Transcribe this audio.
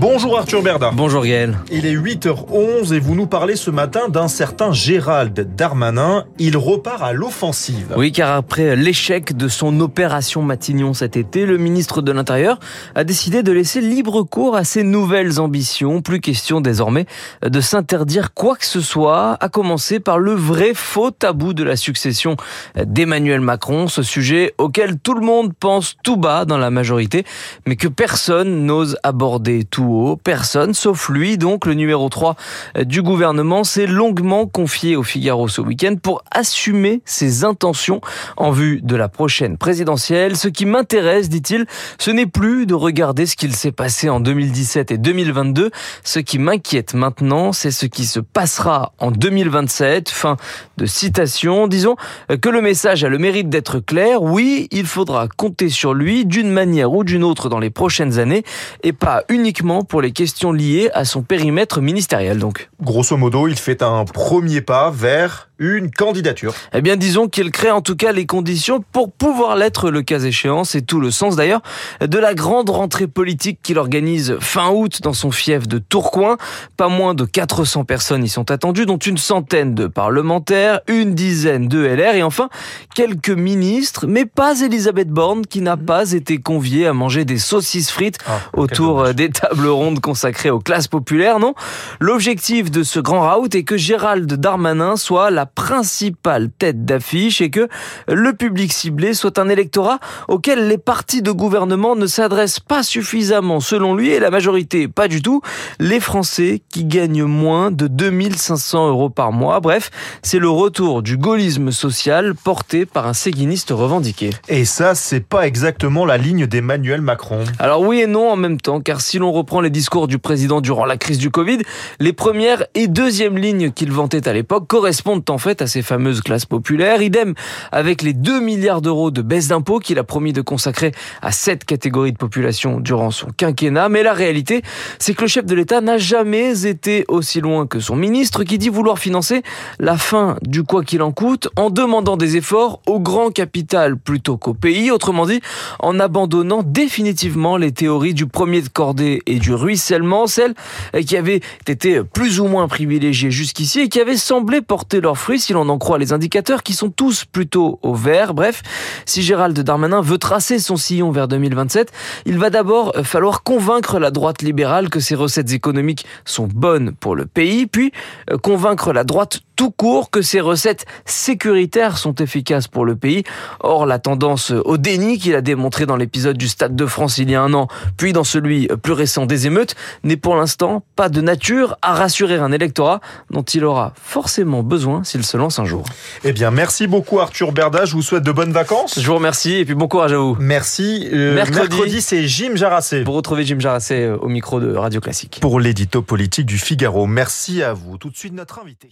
Bonjour Arthur Berda. Bonjour Gaël. Il est 8h11 et vous nous parlez ce matin d'un certain Gérald Darmanin. Il repart à l'offensive. Oui, car après l'échec de son opération Matignon cet été, le ministre de l'Intérieur a décidé de laisser libre cours à ses nouvelles ambitions. Plus question désormais de s'interdire quoi que ce soit, à commencer par le vrai faux tabou de la succession d'Emmanuel Macron, ce sujet auquel tout le monde pense tout bas dans la majorité, mais que personne n'ose aborder tout Personne, sauf lui, donc le numéro 3 du gouvernement, s'est longuement confié au Figaro ce week-end pour assumer ses intentions en vue de la prochaine présidentielle. Ce qui m'intéresse, dit-il, ce n'est plus de regarder ce qu'il s'est passé en 2017 et 2022. Ce qui m'inquiète maintenant, c'est ce qui se passera en 2027. Fin de citation. Disons que le message a le mérite d'être clair. Oui, il faudra compter sur lui d'une manière ou d'une autre dans les prochaines années et pas uniquement pour les questions liées à son périmètre ministériel donc. Grosso modo, il fait un premier pas vers une candidature. Eh bien, disons qu'il crée en tout cas les conditions pour pouvoir l'être le cas échéant. C'est tout le sens d'ailleurs de la grande rentrée politique qu'il organise fin août dans son fief de Tourcoing. Pas moins de 400 personnes y sont attendues, dont une centaine de parlementaires, une dizaine de LR et enfin quelques ministres, mais pas Elisabeth Borne qui n'a pas été conviée à manger des saucisses frites ah, autour des tables rondes consacrées aux classes populaires. Non, l'objectif de ce grand raout est que Gérald Darmanin soit la principale tête d'affiche et que le public ciblé soit un électorat auquel les partis de gouvernement ne s'adressent pas suffisamment selon lui et la majorité pas du tout, les Français qui gagnent moins de 2500 euros par mois. Bref, c'est le retour du gaullisme social porté par un séguiniste revendiqué. Et ça, c'est pas exactement la ligne d'Emmanuel Macron. Alors oui et non en même temps, car si l'on reprend les discours du président durant la crise du Covid, les premières et deuxièmes lignes qu'il vantait à l'époque correspondent en fait à ces fameuses classes populaires. Idem avec les 2 milliards d'euros de baisse d'impôts qu'il a promis de consacrer à cette catégorie de population durant son quinquennat. Mais la réalité, c'est que le chef de l'État n'a jamais été aussi loin que son ministre qui dit vouloir financer la fin du quoi qu'il en coûte en demandant des efforts au grand capital plutôt qu'au pays. Autrement dit, en abandonnant définitivement les théories du premier de cordée et du ruissellement, celles qui avaient été plus ou moins privilégiées jusqu'ici et qui avaient semblé porter leurs fruits si l'on en croit les indicateurs qui sont tous plutôt au vert. Bref, si Gérald Darmanin veut tracer son sillon vers 2027, il va d'abord falloir convaincre la droite libérale que ses recettes économiques sont bonnes pour le pays, puis euh, convaincre la droite tout court que ces recettes sécuritaires sont efficaces pour le pays. Or, la tendance au déni qu'il a démontré dans l'épisode du Stade de France il y a un an, puis dans celui plus récent des émeutes, n'est pour l'instant pas de nature à rassurer un électorat dont il aura forcément besoin s'il se lance un jour. Eh bien, merci beaucoup Arthur Berda. Je vous souhaite de bonnes vacances. Je vous remercie et puis bon courage à vous. Merci. Euh, mercredi, c'est Jim Jarassé. Pour retrouver Jim Jarassé euh, au micro de Radio Classique. Pour l'édito politique du Figaro. Merci à vous. Tout de suite, notre invité.